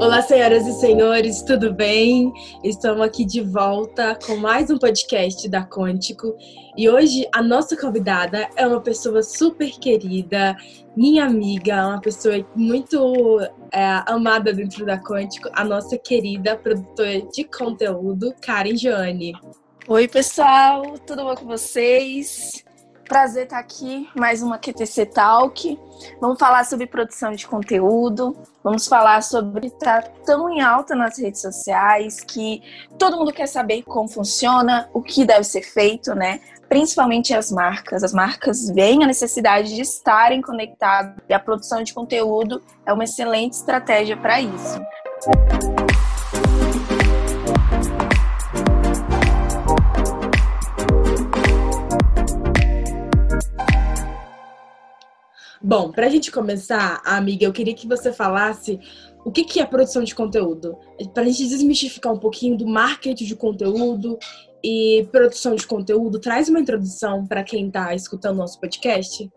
Olá, senhoras e senhores, tudo bem? Estamos aqui de volta com mais um podcast da Quântico e hoje a nossa convidada é uma pessoa super querida, minha amiga, uma pessoa muito é, amada dentro da Quântico, a nossa querida produtora de conteúdo, Karen Joane. Oi, pessoal, tudo bom com vocês? Prazer estar aqui, mais uma QTC Talk. Vamos falar sobre produção de conteúdo, vamos falar sobre estar tão em alta nas redes sociais que todo mundo quer saber como funciona, o que deve ser feito, né? Principalmente as marcas. As marcas veem a necessidade de estarem conectadas e a produção de conteúdo é uma excelente estratégia para isso. Bom, para a gente começar, amiga, eu queria que você falasse o que, que é produção de conteúdo. Para a gente desmistificar um pouquinho do marketing de conteúdo e produção de conteúdo, traz uma introdução para quem está escutando nosso podcast.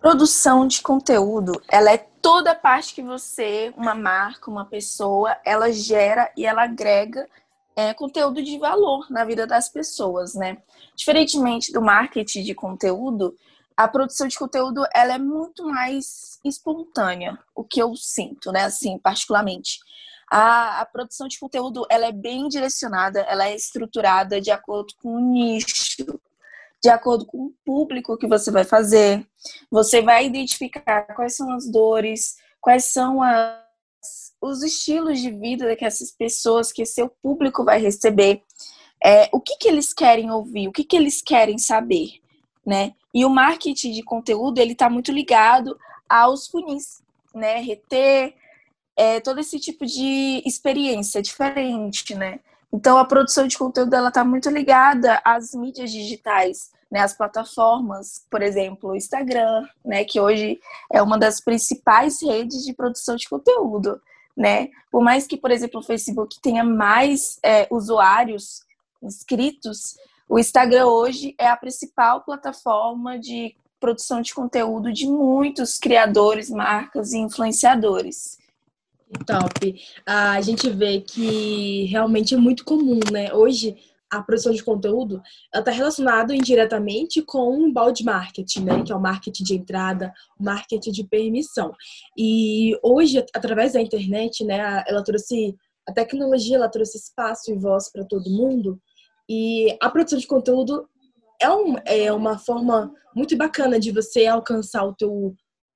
Produção de conteúdo, ela é toda parte que você, uma marca, uma pessoa, ela gera e ela agrega é, conteúdo de valor na vida das pessoas, né? Diferentemente do marketing de conteúdo, a produção de conteúdo ela é muito mais espontânea, o que eu sinto, né? Assim, particularmente. A, a, produção de conteúdo ela é bem direcionada, ela é estruturada de acordo com o nicho, de acordo com o público que você vai fazer. Você vai identificar quais são as dores, quais são as, os estilos de vida que essas pessoas, que seu público vai receber. É, o que, que eles querem ouvir, o que, que eles querem saber né? E o marketing de conteúdo, ele está muito ligado aos funis, né? Reter, é, todo esse tipo de experiência diferente, né? Então, a produção de conteúdo, ela está muito ligada às mídias digitais, né? As plataformas, por exemplo, o Instagram, né? Que hoje é uma das principais redes de produção de conteúdo, né? Por mais que, por exemplo, o Facebook tenha mais é, usuários inscritos, o Instagram hoje é a principal plataforma de produção de conteúdo de muitos criadores, marcas e influenciadores. Top. A gente vê que realmente é muito comum, né? Hoje, a produção de conteúdo está relacionada indiretamente com o balde marketing, né? Que é o marketing de entrada, marketing de permissão. E hoje, através da internet, né? Ela trouxe a tecnologia, ela trouxe espaço e voz para todo mundo. E a produção de conteúdo é, um, é uma forma muito bacana de você alcançar o teu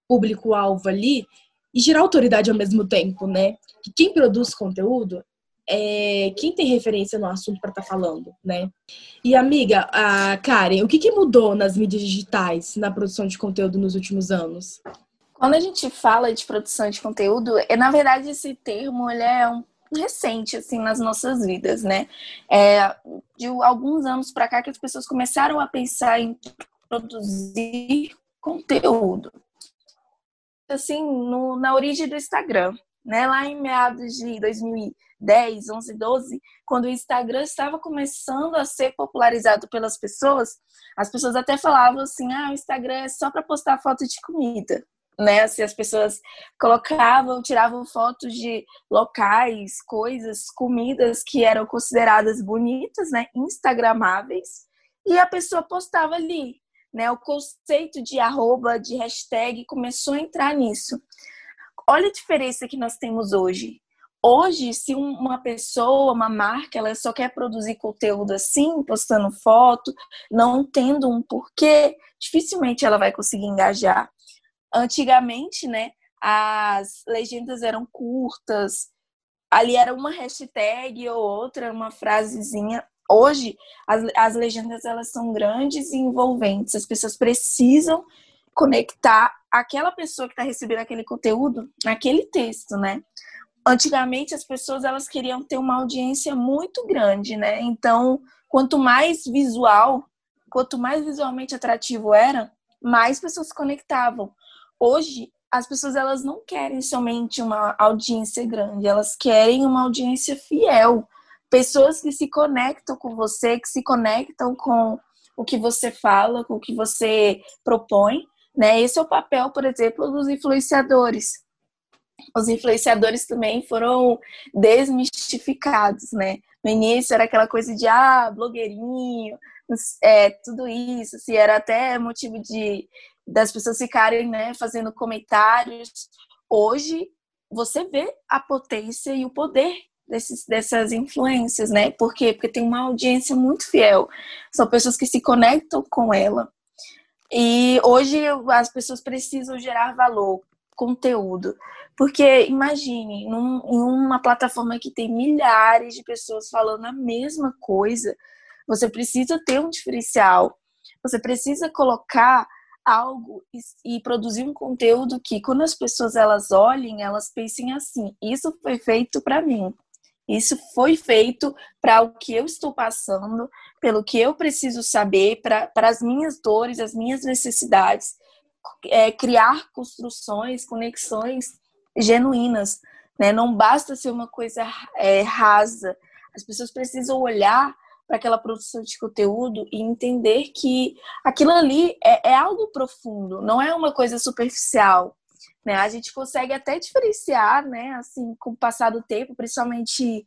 público-alvo ali e gerar autoridade ao mesmo tempo, né? Que quem produz conteúdo é quem tem referência no assunto para estar tá falando, né? E amiga, a Karen, o que, que mudou nas mídias digitais na produção de conteúdo nos últimos anos? Quando a gente fala de produção de conteúdo, é na verdade esse termo ele é um recente assim nas nossas vidas, né? É, de alguns anos para cá que as pessoas começaram a pensar em produzir conteúdo. Assim, no, na origem do Instagram, né? Lá em meados de 2010, 11, 12, quando o Instagram estava começando a ser popularizado pelas pessoas, as pessoas até falavam assim: "Ah, o Instagram é só para postar foto de comida" né? Assim, as pessoas colocavam, tiravam fotos de locais, coisas, comidas que eram consideradas bonitas, né? Instagramáveis, e a pessoa postava ali, né? O conceito de arroba, de hashtag começou a entrar nisso. Olha a diferença que nós temos hoje. Hoje, se uma pessoa, uma marca, ela só quer produzir conteúdo assim, postando foto, não tendo um porquê, dificilmente ela vai conseguir engajar. Antigamente, né, as legendas eram curtas, ali era uma hashtag ou outra, uma frasezinha. Hoje, as, as legendas elas são grandes e envolventes. As pessoas precisam conectar aquela pessoa que está recebendo aquele conteúdo naquele texto, né? Antigamente as pessoas elas queriam ter uma audiência muito grande, né? Então, quanto mais visual, quanto mais visualmente atrativo era, mais pessoas se conectavam hoje as pessoas elas não querem somente uma audiência grande, elas querem uma audiência fiel, pessoas que se conectam com você, que se conectam com o que você fala, com o que você propõe, né? Esse é o papel, por exemplo, dos influenciadores. os influenciadores também foram desmistificados, né? No início era aquela coisa de ah, blogueirinho, é, tudo isso, assim, era até motivo de das pessoas ficarem, né, fazendo comentários. Hoje você vê a potência e o poder desses, dessas influências, né? Por quê? Porque tem uma audiência muito fiel. São pessoas que se conectam com ela. E hoje as pessoas precisam gerar valor, conteúdo. Porque imagine, num, em uma plataforma que tem milhares de pessoas falando a mesma coisa, você precisa ter um diferencial. Você precisa colocar algo e, e, produzir um conteúdo que quando as pessoas elas olhem, elas pensem assim: isso foi feito para mim. Isso foi feito para o que eu estou passando, pelo que eu preciso saber, para as minhas dores, as minhas necessidades. É, criar construções, conexões genuínas. Né? Não basta ser uma coisa é, rasa. As pessoas precisam olhar para aquela produção de conteúdo e entender que aquilo ali é, é, algo profundo, não é uma coisa superficial. Né? A gente consegue até diferenciar, né, assim, com o passar do tempo, principalmente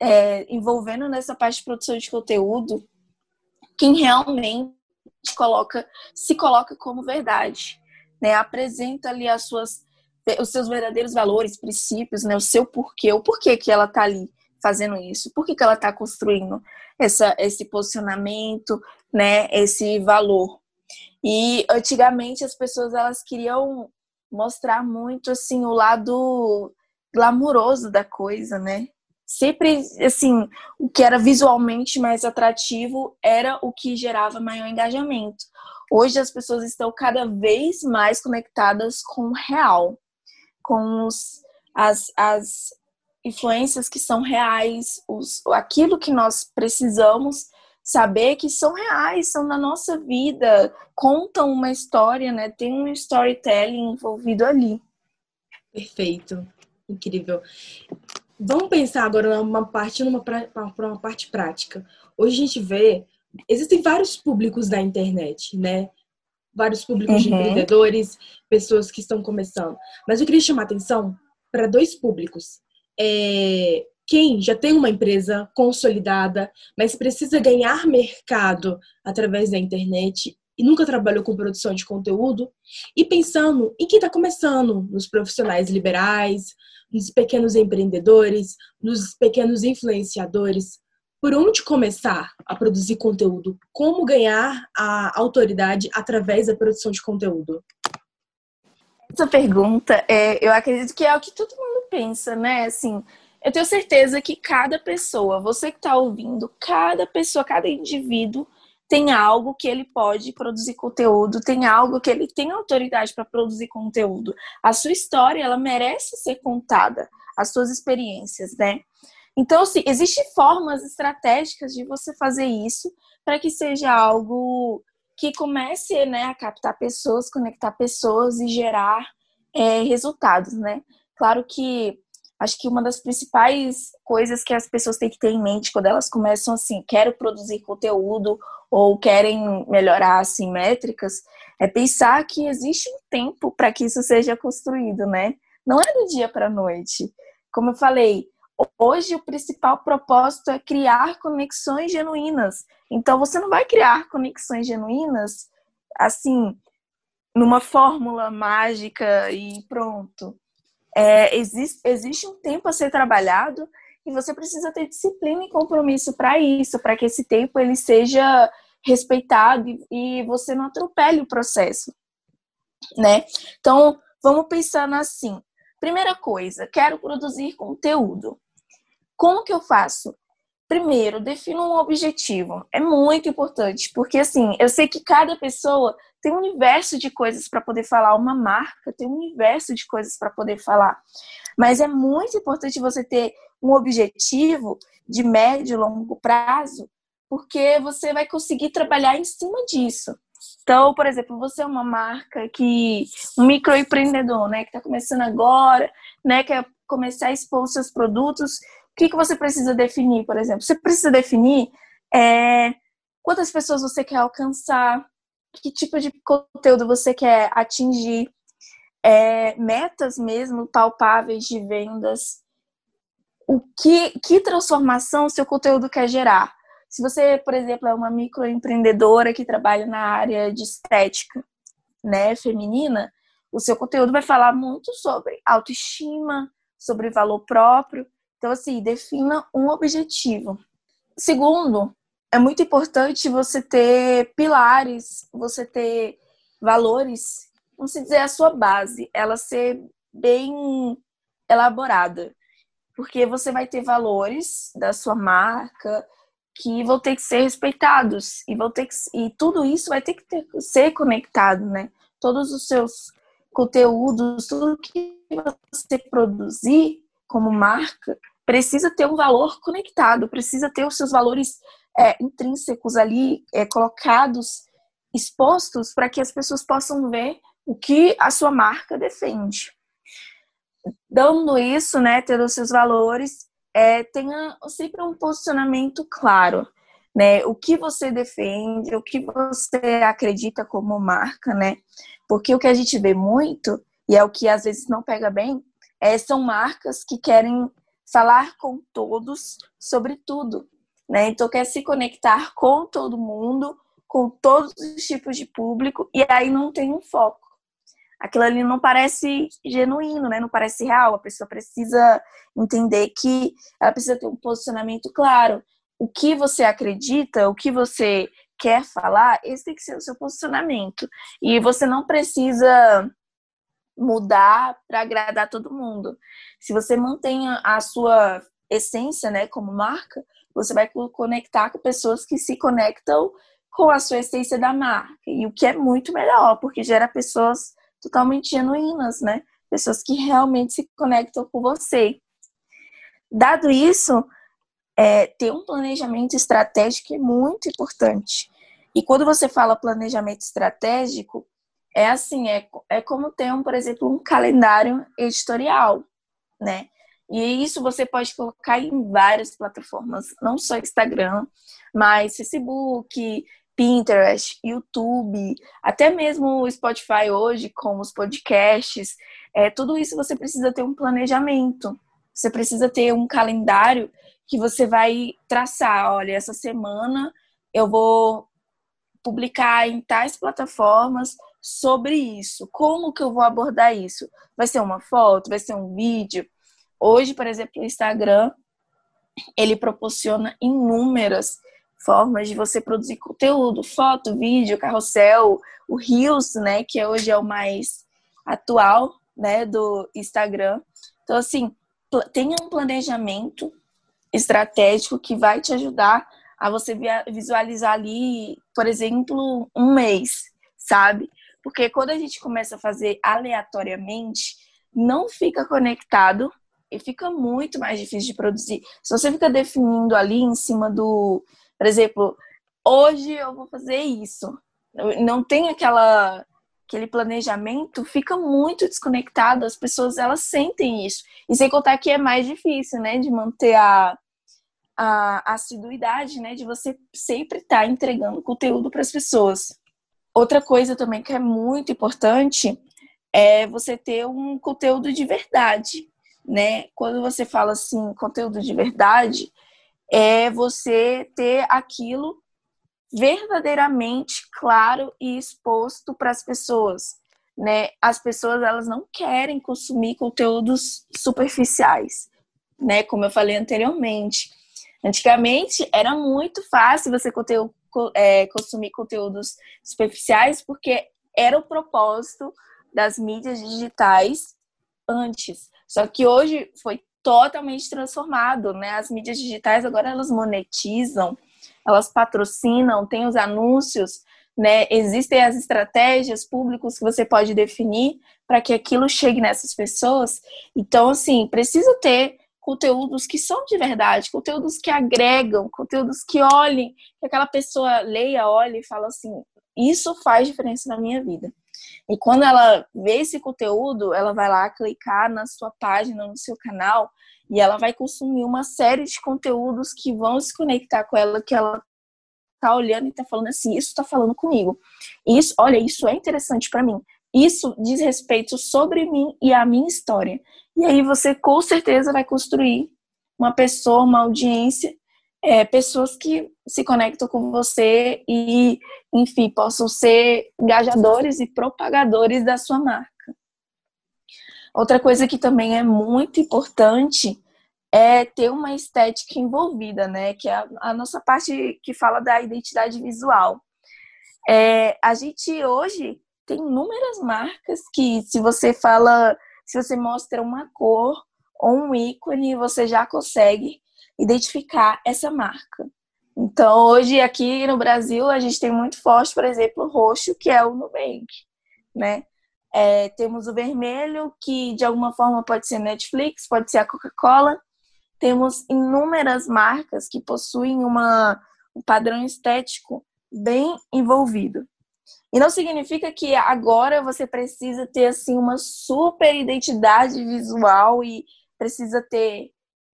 é, envolvendo nessa parte de produção de conteúdo, quem realmente coloca, se coloca como verdade, né? Apresenta ali as suas os seus verdadeiros valores, princípios, né? O seu porquê, o porquê que ela tá ali fazendo isso, por que, que ela tá construindo essa, esse posicionamento, né? Esse valor. E antigamente as pessoas elas queriam mostrar muito assim o lado glamuroso da coisa, né? Sempre assim, o que era visualmente mais atrativo era o que gerava maior engajamento. Hoje as pessoas estão cada vez mais conectadas com o real, com os, as, as influências que são reais, os, aquilo que nós precisamos saber que são reais, são na nossa vida, contam uma história, né? Tem um storytelling envolvido ali. Perfeito, incrível. Vamos pensar agora numa parte, numa para uma parte prática. Hoje a gente vê, existem vários públicos na internet, né? vários públicos uhum. de empreendedores, pessoas que estão começando. Mas eu queria chamar atenção para dois públicos. É, quem já tem uma empresa consolidada, mas precisa ganhar mercado através da internet e nunca trabalhou com produção de conteúdo, e pensando em quem está começando, nos profissionais liberais, nos pequenos empreendedores, nos pequenos influenciadores, por onde começar a produzir conteúdo? Como ganhar a autoridade através da produção de conteúdo? Essa pergunta, é, eu acredito que é o que todo mundo pensa, né? Assim, eu tenho certeza que cada pessoa, você que está ouvindo, cada pessoa, cada indivíduo tem algo que ele pode produzir conteúdo, tem algo que ele tem autoridade para produzir conteúdo. A sua história, ela merece ser contada, as suas experiências, né? Então, assim, existem formas estratégicas de você fazer isso para que seja algo que comece né, a captar pessoas, conectar pessoas e gerar é, resultados, né? Claro que acho que uma das principais coisas que as pessoas têm que ter em mente quando elas começam assim, quero produzir conteúdo ou querem melhorar assim métricas, é pensar que existe um tempo para que isso seja construído, né? Não é do dia para a noite. Como eu falei, Hoje, o principal propósito é criar conexões genuínas. Então, você não vai criar conexões genuínas assim, numa fórmula mágica e pronto. É, existe, existe um tempo a ser trabalhado e você precisa ter disciplina e compromisso para isso, para que esse tempo ele seja respeitado e, e você não atropele o processo, né? Então, vamos pensando assim. Primeira coisa, quero produzir conteúdo. Como que eu faço? Primeiro, defino um objetivo. É muito importante, porque assim, eu sei que cada pessoa tem um universo de coisas para poder falar, uma marca tem um universo de coisas para poder falar. Mas é muito importante você ter um objetivo de médio e longo prazo, porque você vai conseguir trabalhar em cima disso. Então, por exemplo, você é uma marca que um microempreendedor, né, que está começando agora, né, quer começar a expor seus produtos que, que você precisa definir, por exemplo? Você precisa definir é, quantas pessoas você quer alcançar, que tipo de conteúdo você quer atingir, é, metas mesmo palpáveis de vendas. O que, que transformação seu conteúdo quer gerar? Se você, por exemplo, é uma microempreendedora que trabalha na área de estética, né, feminina, o seu conteúdo vai falar muito sobre autoestima, sobre valor próprio. Então, assim, defina um objetivo. Segundo, é muito importante você ter pilares, você ter valores, vamos dizer, a sua base, ela ser bem elaborada. Porque você vai ter valores da sua marca que vão ter que ser respeitados e vão ter que, e tudo isso vai ter que ter, ser conectado, né? Todos os seus conteúdos, tudo que você produzir como marca precisa ter um valor conectado, precisa ter os seus valores é, intrínsecos ali é, colocados, expostos para que as pessoas possam ver o que a sua marca defende. Dando isso, né, tendo os seus valores, é, tenha sempre um posicionamento claro, né? O que você defende, o que você acredita como marca, né? Porque o que a gente vê muito, e é o que às vezes não pega bem, é, são marcas que querem falar com todos sobre tudo, né? Então quer se conectar com todo mundo, com todos os tipos de público e aí não tem um foco. Aquilo ali não parece genuíno, né? Não parece real. A pessoa precisa entender que ela precisa ter um posicionamento claro. O que você acredita, o que você quer falar, esse tem que ser o seu posicionamento. E você não precisa mudar para agradar todo mundo. Se você mantém a sua essência, né, como marca, você vai conectar com pessoas que se conectam com a sua essência da marca. E o que é muito melhor, porque gera pessoas totalmente genuínas, né? Pessoas que realmente se conectam com você. Dado isso, é, ter um planejamento estratégico é muito importante. E quando você fala planejamento estratégico, é assim, é, é como ter, um, por exemplo, um calendário editorial, né? E isso você pode colocar em várias plataformas, não só Instagram, mas Facebook, Pinterest, YouTube, até mesmo o Spotify hoje, com os podcasts. É, tudo isso você precisa ter um planejamento. Você precisa ter um calendário que você vai traçar. Olha, essa semana eu vou publicar em tais plataformas sobre isso. Como que eu vou abordar isso? Vai ser uma foto? Vai ser um vídeo? Hoje, por exemplo, o Instagram, ele proporciona inúmeras formas de você produzir conteúdo, foto, vídeo, carrossel, o Reels, né, que hoje é o mais atual, né, do Instagram. Então, assim, tenha um planejamento estratégico que vai te ajudar a você visualizar ali, por exemplo, um mês, sabe? Porque quando a gente começa a fazer aleatoriamente, não fica conectado e fica muito mais difícil de produzir. Se você fica definindo ali em cima do, por exemplo, hoje eu vou fazer isso, não tem aquela aquele planejamento, fica muito desconectado. As pessoas elas sentem isso. E sem contar que é mais difícil, né, de manter a a assiduidade, né, de você sempre estar tá entregando conteúdo para as pessoas. Outra coisa também que é muito importante é você ter um conteúdo de verdade né? Quando você fala assim, conteúdo de verdade, é você ter aquilo verdadeiramente claro e exposto para as pessoas, né? As pessoas elas não querem consumir conteúdos superficiais, né? Como eu falei anteriormente. Antigamente era muito fácil você é, consumir conteúdos superficiais porque era o propósito das mídias digitais antes. Só que hoje foi totalmente transformado, né? As mídias digitais agora elas monetizam, elas patrocinam, tem os anúncios, né? Existem as estratégias públicas que você pode definir para que aquilo chegue nessas pessoas. Então, assim, precisa ter conteúdos que são de verdade, conteúdos que agregam, conteúdos que olhem, que aquela pessoa leia, olhe e fala assim: isso faz diferença na minha vida. E quando ela vê esse conteúdo, ela vai lá clicar na sua página, no seu canal, e ela vai consumir uma série de conteúdos que vão se conectar com ela, que ela tá olhando e tá falando assim, isso tá falando comigo. Isso, olha, isso é interessante para mim. Isso diz respeito sobre mim e a minha história. E aí você com certeza vai construir uma pessoa, uma audiência, é, pessoas que se conectam com você e, enfim, possam ser engajadores e propagadores da sua marca. Outra coisa que também é muito importante é ter uma estética envolvida, né? Que é a, a nossa parte que fala da identidade visual. É, a gente hoje tem inúmeras marcas que, se você fala, se você mostra uma cor ou um ícone, você já consegue identificar essa marca. Então, hoje aqui no Brasil, a gente tem muito forte, por exemplo, o roxo, que é o Nubank, né? É, temos o vermelho, que de alguma forma pode ser Netflix, pode ser a Coca-Cola. Temos inúmeras marcas que possuem uma, um padrão estético bem envolvido. E não significa que agora você precisa ter assim uma super identidade visual e precisa ter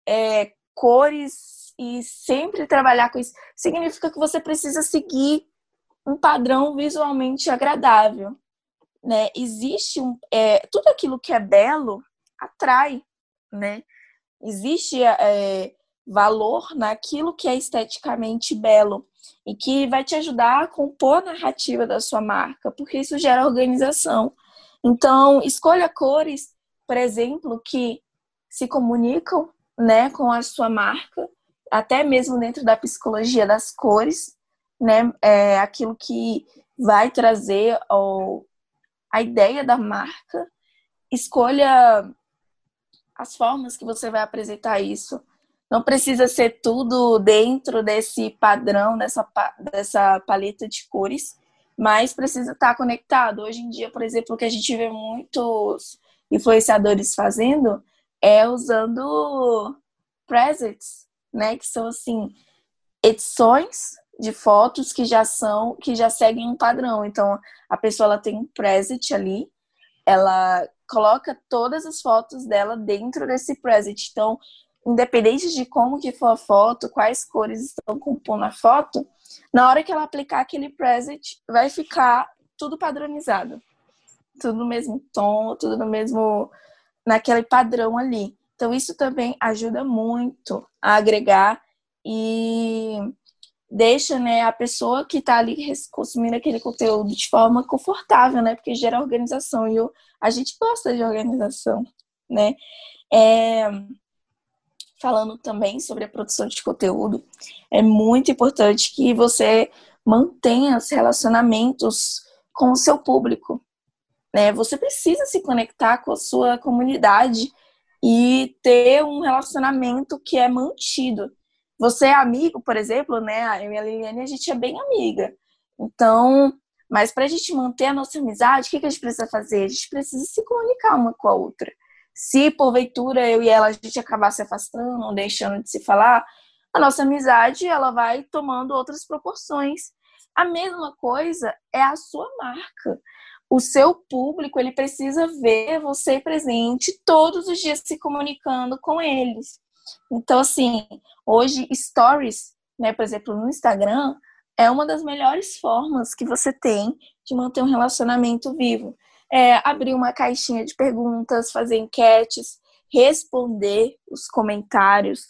é, cores e sempre trabalhar com isso. Significa que você precisa seguir um padrão visualmente agradável né? Existe um, é, tudo aquilo que é belo atrai, né? Existe é, valor naquilo que é esteticamente belo e que vai te ajudar a compor a narrativa da sua marca, porque isso gera organização. Então, escolha cores, por exemplo, que se comunicam, né, com a sua marca, até mesmo dentro da psicologia das cores, né, é aquilo que vai trazer ou a ideia da marca, escolha as formas que você vai apresentar isso. Não precisa ser tudo dentro desse padrão, dessa, dessa paleta de cores, mas precisa estar conectado. Hoje em dia, por exemplo, o que a gente vê muitos influenciadores fazendo é usando presets, né? Que são assim, edições de fotos que já são, que já seguem um padrão. Então, a pessoa ela tem um preset ali, ela coloca todas as fotos dela dentro desse preset. Então, independente de como que for a foto, quais cores estão compondo a foto, na hora que ela aplicar aquele preset, vai ficar tudo padronizado. Tudo no mesmo tom, tudo no mesmo naquele padrão ali. Então isso também ajuda muito a agregar e deixa né, a pessoa que está ali consumindo aquele conteúdo de forma confortável, né? Porque gera organização e eu, a gente gosta de organização, né? É, falando também sobre a produção de conteúdo, é muito importante que você mantenha os relacionamentos com o seu público, né? Você precisa se conectar com a sua comunidade e ter um relacionamento que é mantido. Você é amigo, por exemplo, né? Eu e a Liliane, a gente é bem amiga. Então, mas para a gente manter a nossa amizade, o que, que a gente precisa fazer? A gente precisa se comunicar uma com a outra. Se porventura eu e ela a gente acabar se afastando deixando de se falar, a nossa amizade ela vai tomando outras proporções. A mesma coisa é a sua marca. O seu público ele precisa ver você presente todos os dias se comunicando com eles. Então, assim, hoje, stories, né, por exemplo, no Instagram, é uma das melhores formas que você tem de manter um relacionamento vivo. É abrir uma caixinha de perguntas, fazer enquetes, responder os comentários,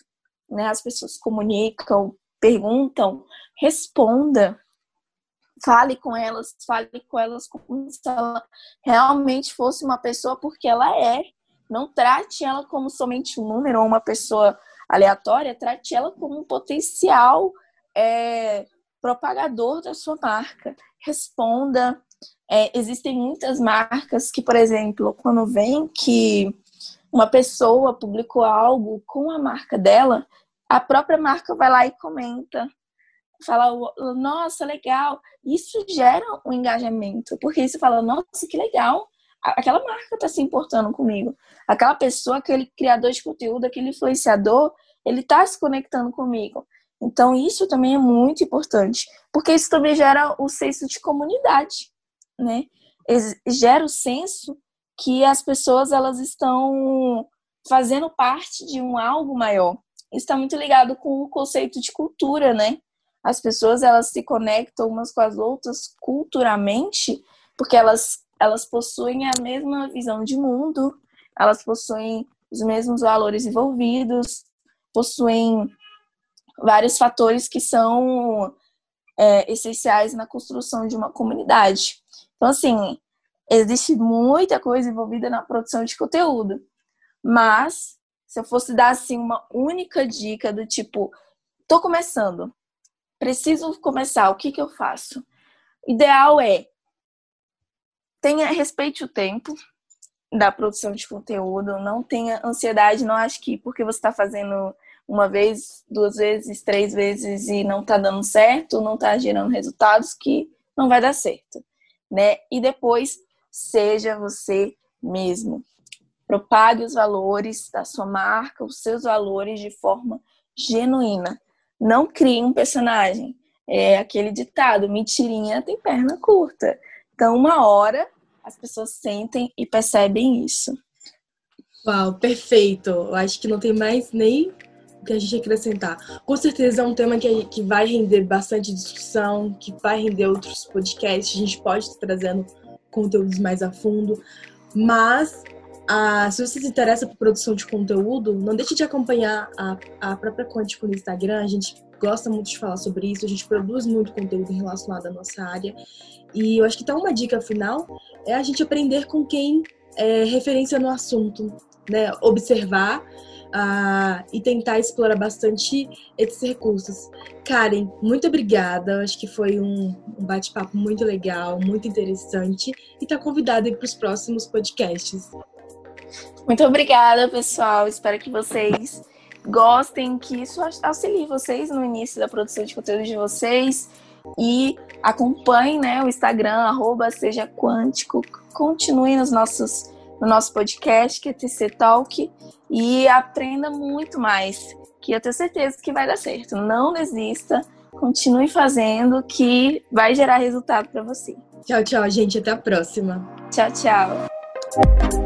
né? As pessoas comunicam, perguntam, responda. Fale com elas, fale com elas como se ela realmente fosse uma pessoa, porque ela é. Não trate ela como somente um número ou uma pessoa aleatória, trate ela como um potencial é, propagador da sua marca. Responda. É, existem muitas marcas que, por exemplo, quando vem que uma pessoa publicou algo com a marca dela, a própria marca vai lá e comenta. Fala, nossa, legal. Isso gera um engajamento, porque você fala, nossa, que legal aquela marca está se importando comigo. Aquela pessoa, aquele criador de conteúdo, aquele influenciador, ele está se conectando comigo. Então, isso também é muito importante, porque isso também gera o senso de comunidade, né? Gera o senso que as pessoas elas estão fazendo parte de um algo maior. Está muito ligado com o conceito de cultura, né? As pessoas elas se conectam umas com as outras culturalmente porque elas elas possuem a mesma visão de mundo, elas possuem os mesmos valores envolvidos, possuem vários fatores que são é, essenciais na construção de uma comunidade. Então, assim, existe muita coisa envolvida na produção de conteúdo, mas se eu fosse dar assim uma única dica do tipo, tô começando, preciso começar, o que que eu faço? Ideal é tenha respeite o tempo da produção de conteúdo, não tenha ansiedade, não acho que porque você está fazendo uma vez, duas vezes, três vezes e não está dando certo, não está gerando resultados que não vai dar certo, né? E depois seja você mesmo. Propague os valores da sua marca, os seus valores de forma genuína. Não crie um personagem. É aquele ditado: mentirinha tem perna curta. Então, uma hora as pessoas sentem e percebem isso. Uau, perfeito. Eu acho que não tem mais nem que a gente acrescentar. Com certeza é um tema que, que vai render bastante discussão, que vai render outros podcasts. A gente pode estar trazendo conteúdos mais a fundo. Mas ah, se você se interessa por produção de conteúdo, não deixe de acompanhar a, a própria Quântico no Instagram. A gente gosta muito de falar sobre isso, a gente produz muito conteúdo relacionado à nossa área. E eu acho que tá uma dica final é a gente aprender com quem é referência no assunto, né? Observar uh, e tentar explorar bastante esses recursos. Karen, muito obrigada. Acho que foi um, um bate-papo muito legal, muito interessante e tá convidada para os próximos podcasts. Muito obrigada, pessoal. Espero que vocês gostem, que isso auxilie vocês no início da produção de conteúdo de vocês e acompanhem né, o Instagram, arroba seja quântico, continue nos nossos, no nosso podcast, que é TC Talk, e aprenda muito mais, que eu tenho certeza que vai dar certo. Não desista, continue fazendo, que vai gerar resultado para você. Tchau, tchau, gente. Até a próxima. Tchau, tchau.